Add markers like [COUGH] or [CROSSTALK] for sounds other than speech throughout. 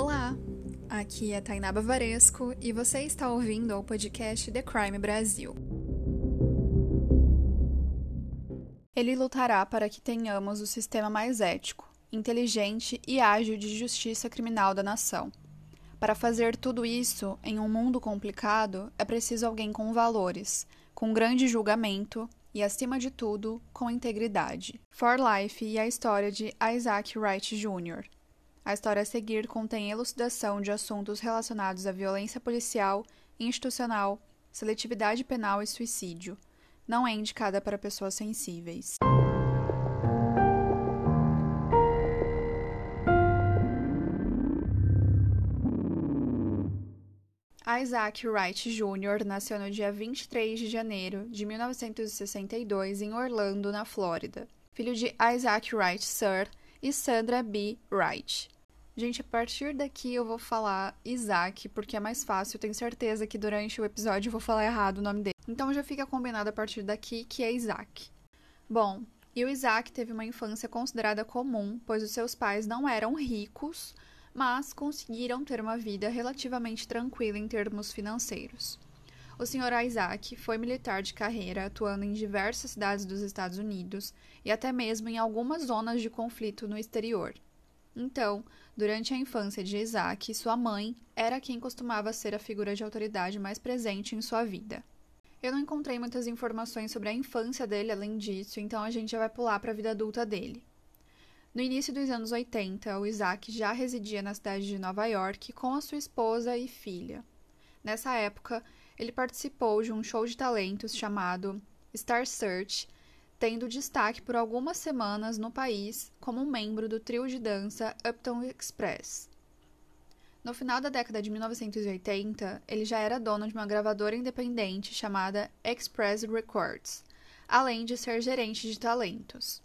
Olá, aqui é Tainá Bavaresco e você está ouvindo o podcast The Crime Brasil. Ele lutará para que tenhamos o sistema mais ético, inteligente e ágil de justiça criminal da nação. Para fazer tudo isso em um mundo complicado, é preciso alguém com valores, com grande julgamento e, acima de tudo, com integridade. For Life e a história de Isaac Wright Jr. A história a seguir contém elucidação de assuntos relacionados à violência policial, institucional, seletividade penal e suicídio. Não é indicada para pessoas sensíveis. Isaac Wright Jr. nasceu no dia 23 de janeiro de 1962 em Orlando, na Flórida, filho de Isaac Wright Sr. e Sandra B. Wright. Gente, a partir daqui eu vou falar Isaac, porque é mais fácil. Tenho certeza que durante o episódio eu vou falar errado o nome dele. Então já fica combinado a partir daqui que é Isaac. Bom, e o Isaac teve uma infância considerada comum, pois os seus pais não eram ricos, mas conseguiram ter uma vida relativamente tranquila em termos financeiros. O Sr. Isaac foi militar de carreira, atuando em diversas cidades dos Estados Unidos e até mesmo em algumas zonas de conflito no exterior. Então, durante a infância de Isaac, sua mãe era quem costumava ser a figura de autoridade mais presente em sua vida. Eu não encontrei muitas informações sobre a infância dele além disso, então a gente já vai pular para a vida adulta dele. No início dos anos 80, o Isaac já residia na cidade de Nova York com a sua esposa e filha. Nessa época, ele participou de um show de talentos chamado Star Search, tendo destaque por algumas semanas no país como membro do trio de dança Uptown Express. No final da década de 1980, ele já era dono de uma gravadora independente chamada Express Records, além de ser gerente de talentos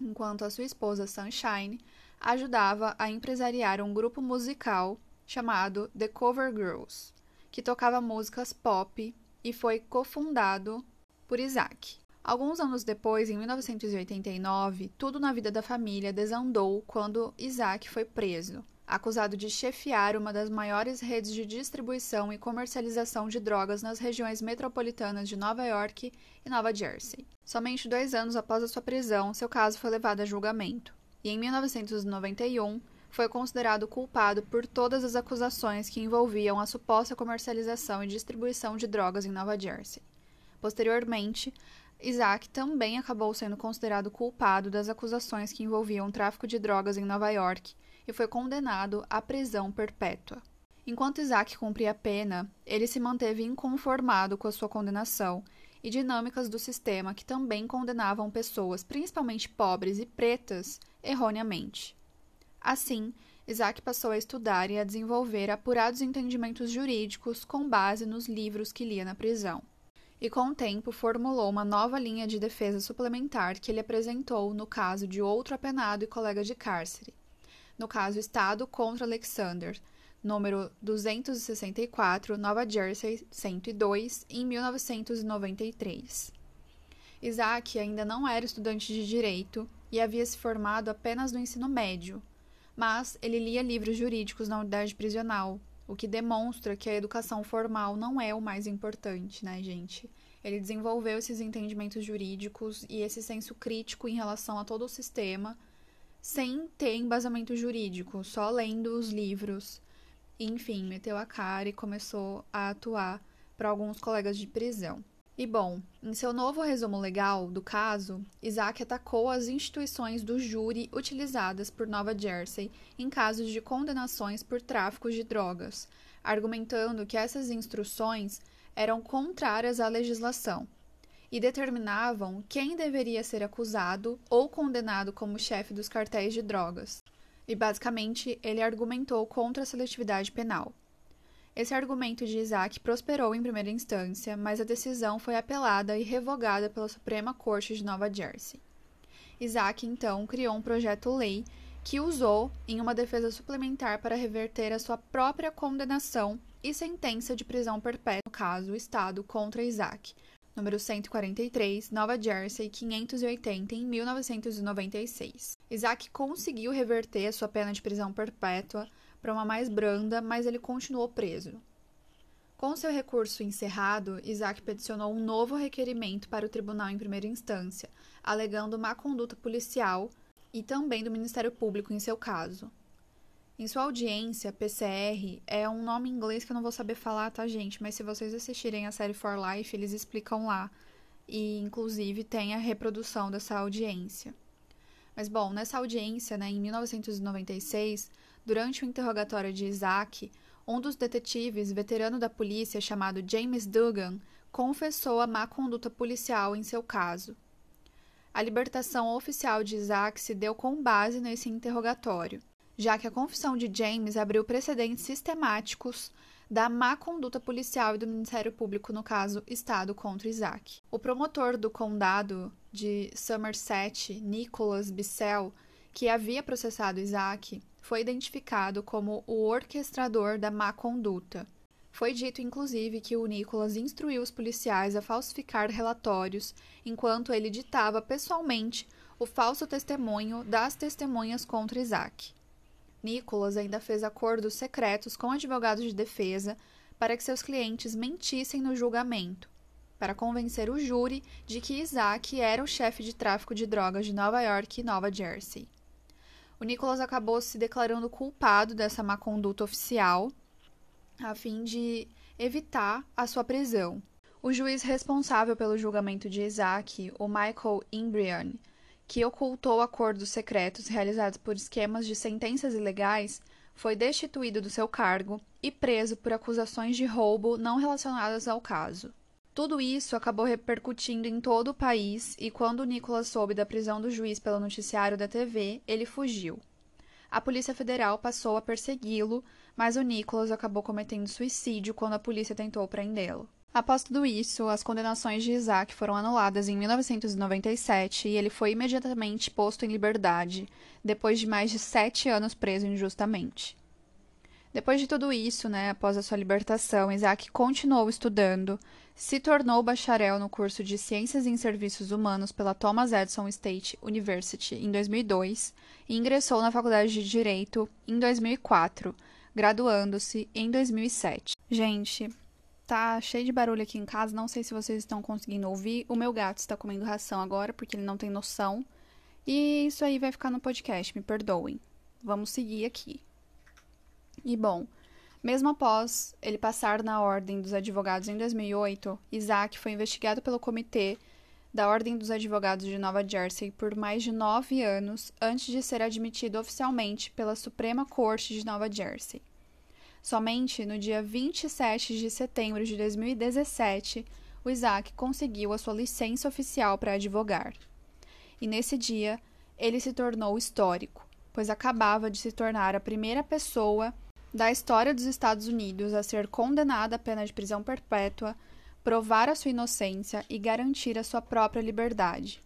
enquanto a sua esposa Sunshine ajudava a empresariar um grupo musical chamado The Cover Girls, que tocava músicas pop e foi cofundado por Isaac. Alguns anos depois, em 1989, tudo na vida da família desandou quando Isaac foi preso, acusado de chefiar uma das maiores redes de distribuição e comercialização de drogas nas regiões metropolitanas de Nova York e Nova Jersey. Somente dois anos após a sua prisão, seu caso foi levado a julgamento, e em 1991 foi considerado culpado por todas as acusações que envolviam a suposta comercialização e distribuição de drogas em Nova Jersey. Posteriormente, Isaac também acabou sendo considerado culpado das acusações que envolviam tráfico de drogas em Nova York e foi condenado à prisão perpétua. Enquanto Isaac cumpria a pena, ele se manteve inconformado com a sua condenação e dinâmicas do sistema que também condenavam pessoas, principalmente pobres e pretas, erroneamente. Assim, Isaac passou a estudar e a desenvolver apurados entendimentos jurídicos com base nos livros que lia na prisão. E com o tempo formulou uma nova linha de defesa suplementar que ele apresentou no caso de outro apenado e colega de cárcere, no caso Estado contra Alexander, número 264, Nova Jersey 102, em 1993. Isaac ainda não era estudante de direito e havia se formado apenas no ensino médio, mas ele lia livros jurídicos na unidade prisional, o que demonstra que a educação formal não é o mais importante, né, gente? Ele desenvolveu esses entendimentos jurídicos e esse senso crítico em relação a todo o sistema sem ter embasamento jurídico, só lendo os livros. Enfim, meteu a cara e começou a atuar para alguns colegas de prisão. E bom, em seu novo resumo legal do caso, Isaac atacou as instituições do júri utilizadas por Nova Jersey em casos de condenações por tráfico de drogas, argumentando que essas instruções eram contrárias à legislação e determinavam quem deveria ser acusado ou condenado como chefe dos cartéis de drogas. E basicamente, ele argumentou contra a seletividade penal. Esse argumento de Isaac prosperou em primeira instância, mas a decisão foi apelada e revogada pela Suprema Corte de Nova Jersey. Isaac então criou um projeto-lei que usou em uma defesa suplementar para reverter a sua própria condenação e sentença de prisão perpétua no caso Estado contra Isaac, número 143, Nova Jersey, 580, em 1996. Isaac conseguiu reverter sua pena de prisão perpétua, para uma mais branda, mas ele continuou preso. Com seu recurso encerrado, Isaac peticionou um novo requerimento para o tribunal em primeira instância, alegando má conduta policial e também do Ministério Público em seu caso. Em sua audiência, PCR é um nome em inglês que eu não vou saber falar, tá, gente? Mas se vocês assistirem a série For Life, eles explicam lá. E, inclusive, tem a reprodução dessa audiência. Mas, bom, nessa audiência, né, em 1996, durante o interrogatório de Isaac, um dos detetives, veterano da polícia chamado James Dugan, confessou a má conduta policial em seu caso. A libertação oficial de Isaac se deu com base nesse interrogatório já que a confissão de James abriu precedentes sistemáticos da má conduta policial e do Ministério Público no caso Estado contra Isaac. O promotor do condado de Somerset, Nicholas Bissell, que havia processado Isaac, foi identificado como o orquestrador da má conduta. Foi dito, inclusive, que o Nicholas instruiu os policiais a falsificar relatórios enquanto ele ditava pessoalmente o falso testemunho das testemunhas contra Isaac. Nicholas ainda fez acordos secretos com advogados de defesa para que seus clientes mentissem no julgamento, para convencer o júri de que Isaac era o chefe de tráfico de drogas de Nova York e Nova Jersey. O Nicholas acabou se declarando culpado dessa má conduta oficial, a fim de evitar a sua prisão. O juiz responsável pelo julgamento de Isaac, o Michael Imbrian, que ocultou acordos secretos realizados por esquemas de sentenças ilegais, foi destituído do seu cargo e preso por acusações de roubo não relacionadas ao caso. Tudo isso acabou repercutindo em todo o país e quando Nicholas soube da prisão do juiz pelo noticiário da TV, ele fugiu. A Polícia Federal passou a persegui-lo, mas o Nicholas acabou cometendo suicídio quando a polícia tentou prendê-lo. Após tudo isso, as condenações de Isaac foram anuladas em 1997 e ele foi imediatamente posto em liberdade, depois de mais de sete anos preso injustamente. Depois de tudo isso, né, após a sua libertação, Isaac continuou estudando, se tornou bacharel no curso de Ciências em Serviços Humanos pela Thomas Edison State University em 2002 e ingressou na Faculdade de Direito em 2004, graduando-se em 2007. Gente, Tá cheio de barulho aqui em casa, não sei se vocês estão conseguindo ouvir. O meu gato está comendo ração agora porque ele não tem noção. E isso aí vai ficar no podcast, me perdoem. Vamos seguir aqui. E bom, mesmo após ele passar na Ordem dos Advogados em 2008, Isaac foi investigado pelo Comitê da Ordem dos Advogados de Nova Jersey por mais de nove anos antes de ser admitido oficialmente pela Suprema Corte de Nova Jersey. Somente no dia 27 de setembro de 2017, o Isaac conseguiu a sua licença oficial para advogar. E nesse dia, ele se tornou histórico, pois acabava de se tornar a primeira pessoa da história dos Estados Unidos a ser condenada à pena de prisão perpétua, provar a sua inocência e garantir a sua própria liberdade.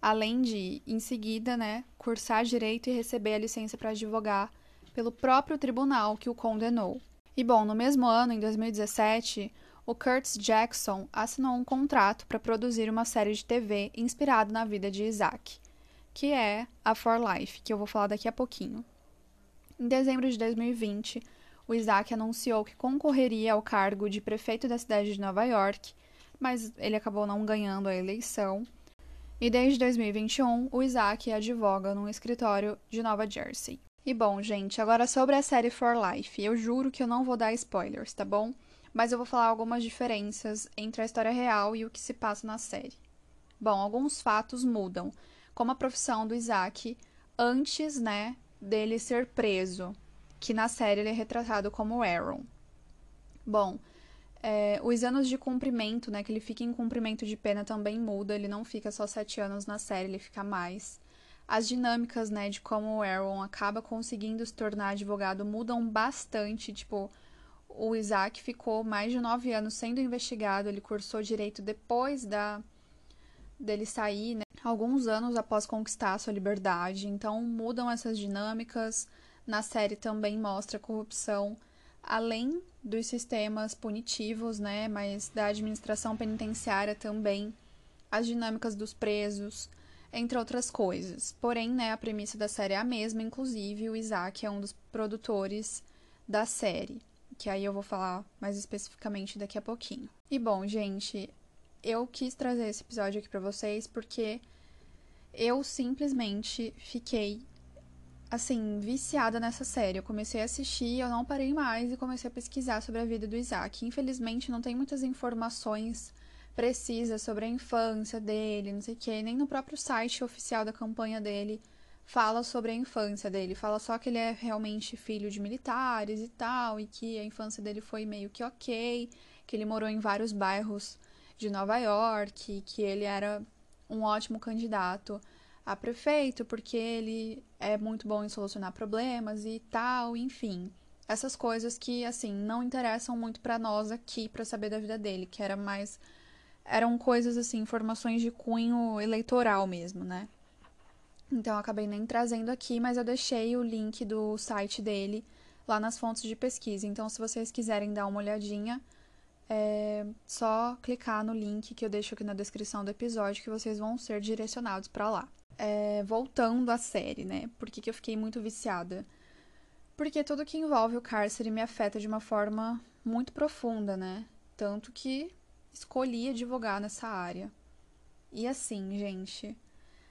Além de, em seguida, né, cursar direito e receber a licença para advogar pelo próprio tribunal que o condenou. E bom, no mesmo ano, em 2017, o Curtis Jackson assinou um contrato para produzir uma série de TV inspirada na vida de Isaac, que é a For Life, que eu vou falar daqui a pouquinho. Em dezembro de 2020, o Isaac anunciou que concorreria ao cargo de prefeito da cidade de Nova York, mas ele acabou não ganhando a eleição. E desde 2021, o Isaac advoga num escritório de Nova Jersey. E bom, gente, agora sobre a série For Life. Eu juro que eu não vou dar spoilers, tá bom? Mas eu vou falar algumas diferenças entre a história real e o que se passa na série. Bom, alguns fatos mudam, como a profissão do Isaac antes, né, dele ser preso, que na série ele é retratado como Aaron. Bom, é, os anos de cumprimento, né, que ele fica em cumprimento de pena também muda, ele não fica só sete anos na série, ele fica mais as dinâmicas, né, de como o Aaron acaba conseguindo se tornar advogado mudam bastante. Tipo, o Isaac ficou mais de nove anos sendo investigado, ele cursou direito depois da dele sair, né, alguns anos após conquistar a sua liberdade. Então mudam essas dinâmicas. Na série também mostra corrupção além dos sistemas punitivos, né, mas da administração penitenciária também, as dinâmicas dos presos, entre outras coisas. Porém, né, a premissa da série é a mesma, inclusive o Isaac é um dos produtores da série, que aí eu vou falar mais especificamente daqui a pouquinho. E bom, gente, eu quis trazer esse episódio aqui para vocês porque eu simplesmente fiquei assim, viciada nessa série. Eu comecei a assistir, eu não parei mais e comecei a pesquisar sobre a vida do Isaac. Infelizmente, não tem muitas informações precisas sobre a infância dele, não sei o quê, nem no próprio site oficial da campanha dele fala sobre a infância dele. Fala só que ele é realmente filho de militares e tal, e que a infância dele foi meio que ok, que ele morou em vários bairros de Nova York, que ele era um ótimo candidato a prefeito, porque ele é muito bom em solucionar problemas e tal, enfim. Essas coisas que, assim, não interessam muito para nós aqui para saber da vida dele, que era mais. Eram coisas, assim, informações de cunho eleitoral mesmo, né? Então eu acabei nem trazendo aqui, mas eu deixei o link do site dele lá nas fontes de pesquisa. Então, se vocês quiserem dar uma olhadinha, é só clicar no link que eu deixo aqui na descrição do episódio que vocês vão ser direcionados para lá. É, voltando à série, né? Por que, que eu fiquei muito viciada? Porque tudo que envolve o cárcere me afeta de uma forma muito profunda, né? Tanto que escolhi advogar nessa área. E assim, gente,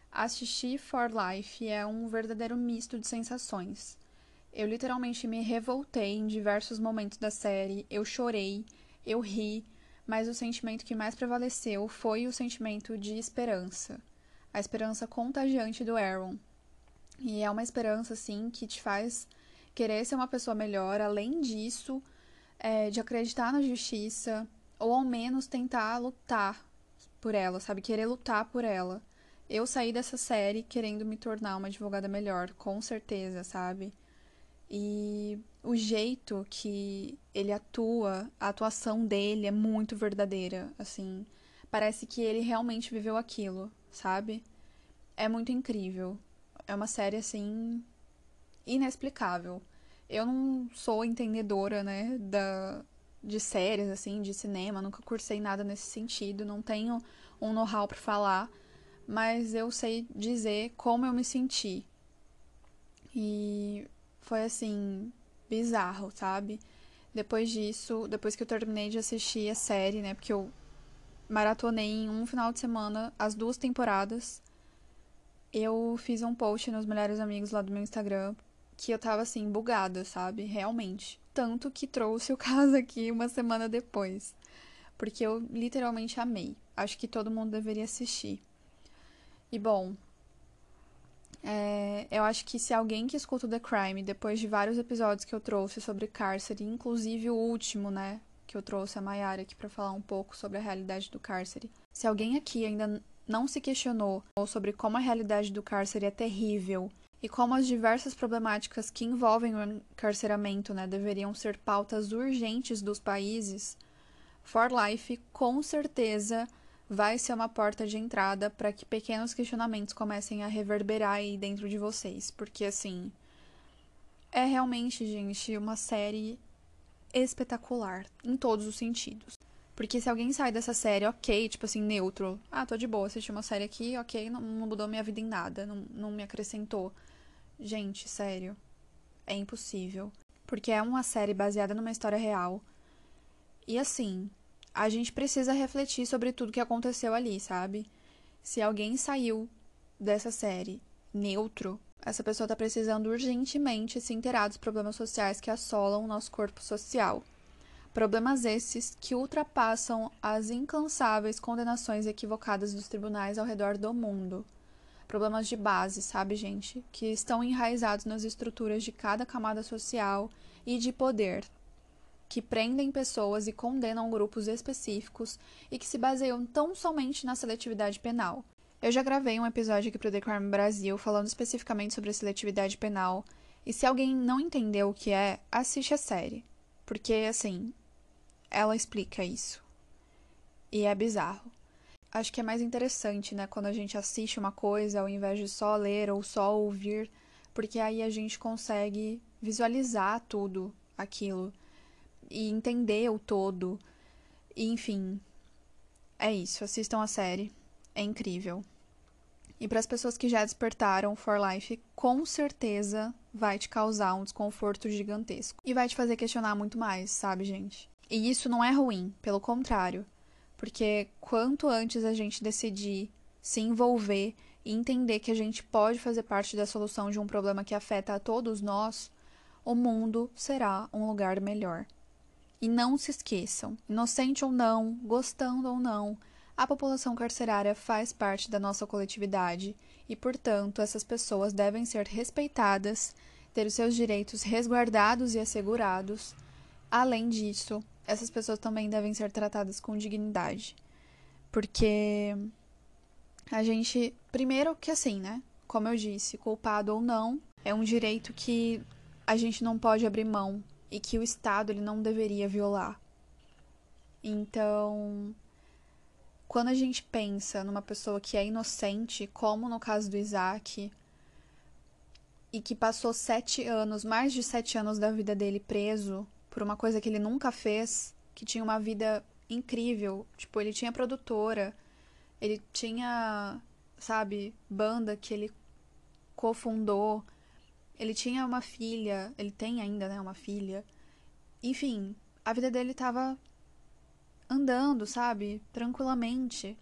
assistir For Life é um verdadeiro misto de sensações. Eu literalmente me revoltei em diversos momentos da série, eu chorei, eu ri, mas o sentimento que mais prevaleceu foi o sentimento de esperança a esperança contagiante do Aaron. E é uma esperança, assim, que te faz querer ser uma pessoa melhor, além disso, é, de acreditar na justiça, ou ao menos tentar lutar por ela, sabe? Querer lutar por ela. Eu saí dessa série querendo me tornar uma advogada melhor, com certeza, sabe? E o jeito que ele atua, a atuação dele é muito verdadeira, assim. Parece que ele realmente viveu aquilo, sabe? É muito incrível. É uma série, assim, inexplicável. Eu não sou entendedora, né, da, de séries, assim, de cinema, nunca cursei nada nesse sentido, não tenho um know-how para falar, mas eu sei dizer como eu me senti. E foi, assim, bizarro, sabe? Depois disso, depois que eu terminei de assistir a série, né, porque eu maratonei em um final de semana as duas temporadas. Eu fiz um post nos melhores amigos lá do meu Instagram que eu tava assim, bugada, sabe? Realmente. Tanto que trouxe o [LAUGHS] caso aqui uma semana depois. Porque eu literalmente amei. Acho que todo mundo deveria assistir. E bom, é, eu acho que se alguém que escuta o The Crime, depois de vários episódios que eu trouxe sobre cárcere, inclusive o último, né, que eu trouxe a Mayara aqui para falar um pouco sobre a realidade do cárcere. Se alguém aqui ainda não se questionou sobre como a realidade do cárcere é terrível e como as diversas problemáticas que envolvem o encarceramento né, deveriam ser pautas urgentes dos países, For Life com certeza vai ser uma porta de entrada para que pequenos questionamentos comecem a reverberar aí dentro de vocês, porque assim é realmente, gente, uma série espetacular em todos os sentidos. Porque se alguém sai dessa série, ok, tipo assim, neutro, ah, tô de boa, assisti uma série aqui, ok, não, não mudou minha vida em nada, não, não me acrescentou. Gente, sério, é impossível. Porque é uma série baseada numa história real. E assim, a gente precisa refletir sobre tudo que aconteceu ali, sabe? Se alguém saiu dessa série neutro, essa pessoa está precisando urgentemente se inteirar dos problemas sociais que assolam o nosso corpo social. Problemas esses que ultrapassam as incansáveis condenações equivocadas dos tribunais ao redor do mundo. Problemas de base, sabe, gente? Que estão enraizados nas estruturas de cada camada social e de poder, que prendem pessoas e condenam grupos específicos e que se baseiam tão somente na seletividade penal. Eu já gravei um episódio aqui para o The Crime Brasil falando especificamente sobre a seletividade penal, e se alguém não entendeu o que é, assiste a série. Porque, assim, ela explica isso. E é bizarro. Acho que é mais interessante, né, quando a gente assiste uma coisa ao invés de só ler ou só ouvir, porque aí a gente consegue visualizar tudo aquilo e entender o todo. E, enfim, é isso. Assistam a série. É incrível. E para as pessoas que já despertaram For Life, com certeza vai te causar um desconforto gigantesco. E vai te fazer questionar muito mais, sabe, gente? E isso não é ruim, pelo contrário. Porque quanto antes a gente decidir se envolver e entender que a gente pode fazer parte da solução de um problema que afeta a todos nós, o mundo será um lugar melhor. E não se esqueçam, inocente ou não, gostando ou não, a população carcerária faz parte da nossa coletividade e, portanto, essas pessoas devem ser respeitadas, ter os seus direitos resguardados e assegurados. Além disso, essas pessoas também devem ser tratadas com dignidade. Porque a gente, primeiro que assim, né? Como eu disse, culpado ou não, é um direito que a gente não pode abrir mão e que o Estado ele não deveria violar. Então, quando a gente pensa numa pessoa que é inocente, como no caso do Isaac, e que passou sete anos, mais de sete anos da vida dele preso por uma coisa que ele nunca fez, que tinha uma vida incrível, tipo, ele tinha produtora, ele tinha, sabe, banda que ele cofundou, ele tinha uma filha, ele tem ainda, né, uma filha. Enfim, a vida dele tava andando, sabe? Tranquilamente.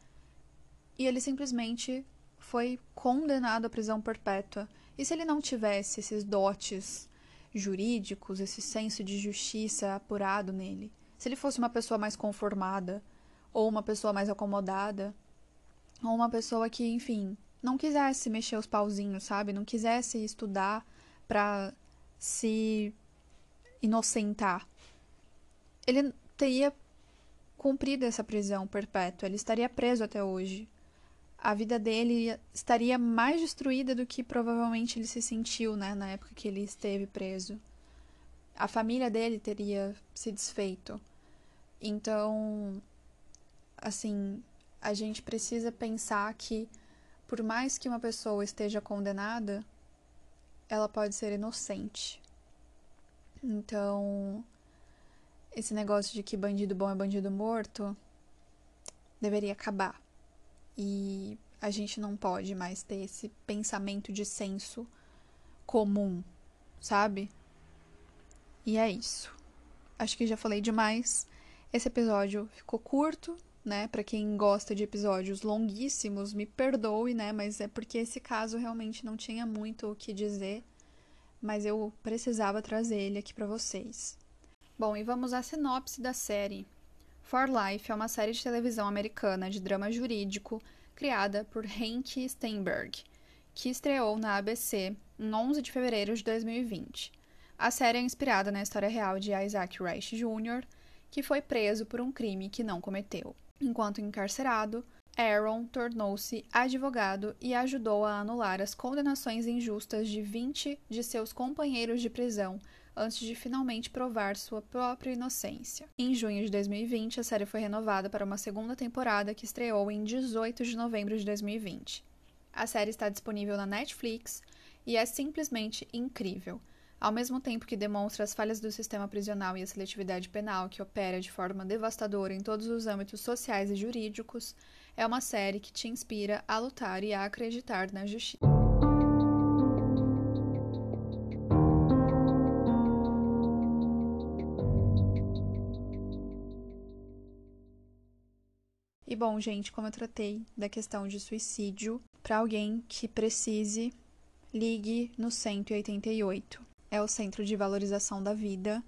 E ele simplesmente foi condenado à prisão perpétua. E se ele não tivesse esses dotes jurídicos, esse senso de justiça apurado nele? Se ele fosse uma pessoa mais conformada, ou uma pessoa mais acomodada, ou uma pessoa que, enfim, não quisesse mexer os pauzinhos, sabe? Não quisesse estudar para se inocentar. Ele teria cumprido essa prisão perpétua, ele estaria preso até hoje. A vida dele estaria mais destruída do que provavelmente ele se sentiu, né, na época que ele esteve preso. A família dele teria se desfeito. Então, assim, a gente precisa pensar que por mais que uma pessoa esteja condenada, ela pode ser inocente. Então, esse negócio de que bandido bom é bandido morto deveria acabar. E a gente não pode mais ter esse pensamento de senso comum, sabe? E é isso. Acho que já falei demais. Esse episódio ficou curto, né? Para quem gosta de episódios longuíssimos, me perdoe, né? Mas é porque esse caso realmente não tinha muito o que dizer, mas eu precisava trazer ele aqui para vocês. Bom, e vamos à sinopse da série. For Life é uma série de televisão americana de drama jurídico criada por Henk Steinberg, que estreou na ABC em 11 de fevereiro de 2020. A série é inspirada na história real de Isaac Reich Jr., que foi preso por um crime que não cometeu. Enquanto encarcerado, Aaron tornou-se advogado e ajudou a anular as condenações injustas de 20 de seus companheiros de prisão antes de finalmente provar sua própria inocência. Em junho de 2020, a série foi renovada para uma segunda temporada que estreou em 18 de novembro de 2020. A série está disponível na Netflix e é simplesmente incrível. Ao mesmo tempo que demonstra as falhas do sistema prisional e a seletividade penal que opera de forma devastadora em todos os âmbitos sociais e jurídicos, é uma série que te inspira a lutar e a acreditar na justiça. E bom, gente, como eu tratei da questão de suicídio, para alguém que precise, ligue no 188. É o Centro de Valorização da Vida,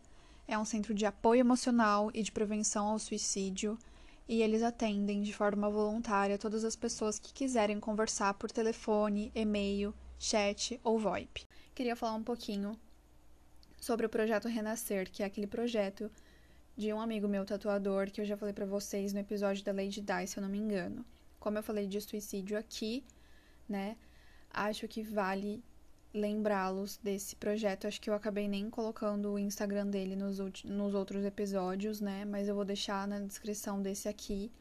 é um centro de apoio emocional e de prevenção ao suicídio, e eles atendem de forma voluntária todas as pessoas que quiserem conversar por telefone, e-mail, chat ou VoIP. Queria falar um pouquinho sobre o projeto Renascer, que é aquele projeto de um amigo meu tatuador, que eu já falei para vocês no episódio da Lady Di, se eu não me engano. Como eu falei de suicídio aqui, né? Acho que vale lembrá-los desse projeto. Acho que eu acabei nem colocando o Instagram dele nos, nos outros episódios, né? Mas eu vou deixar na descrição desse aqui.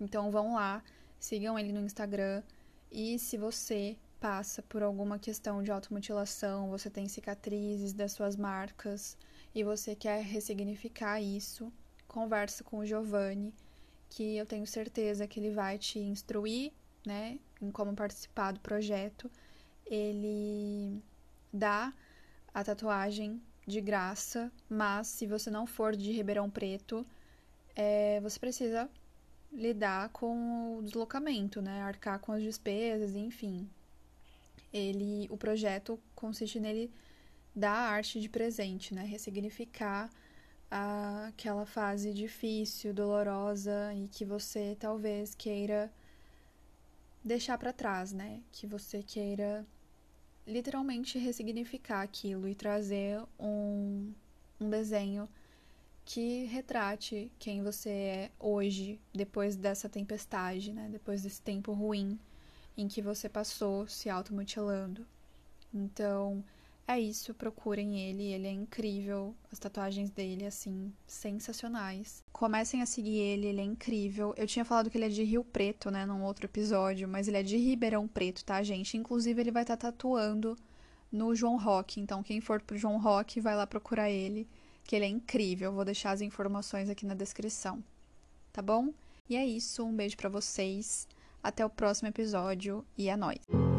Então vão lá, sigam ele no Instagram. E se você passa por alguma questão de automutilação, você tem cicatrizes das suas marcas, e você quer ressignificar isso, conversa com o Giovanni, que eu tenho certeza que ele vai te instruir, né? em como participar do projeto, ele dá a tatuagem de graça, mas se você não for de Ribeirão Preto, é, você precisa lidar com o deslocamento, né? Arcar com as despesas, enfim. Ele, o projeto consiste nele dar a arte de presente, né? Ressignificar a, aquela fase difícil, dolorosa e que você talvez queira deixar para trás, né? Que você queira literalmente ressignificar aquilo e trazer um, um desenho que retrate quem você é hoje, depois dessa tempestade, né? Depois desse tempo ruim em que você passou se automutilando. Então, é isso, procurem ele, ele é incrível. As tatuagens dele, assim, sensacionais. Comecem a seguir ele, ele é incrível. Eu tinha falado que ele é de Rio Preto, né, num outro episódio, mas ele é de Ribeirão Preto, tá, gente? Inclusive, ele vai estar tá tatuando no João Rock. Então, quem for pro João Rock, vai lá procurar ele, que ele é incrível. vou deixar as informações aqui na descrição. Tá bom? E é isso, um beijo para vocês. Até o próximo episódio e é nóis!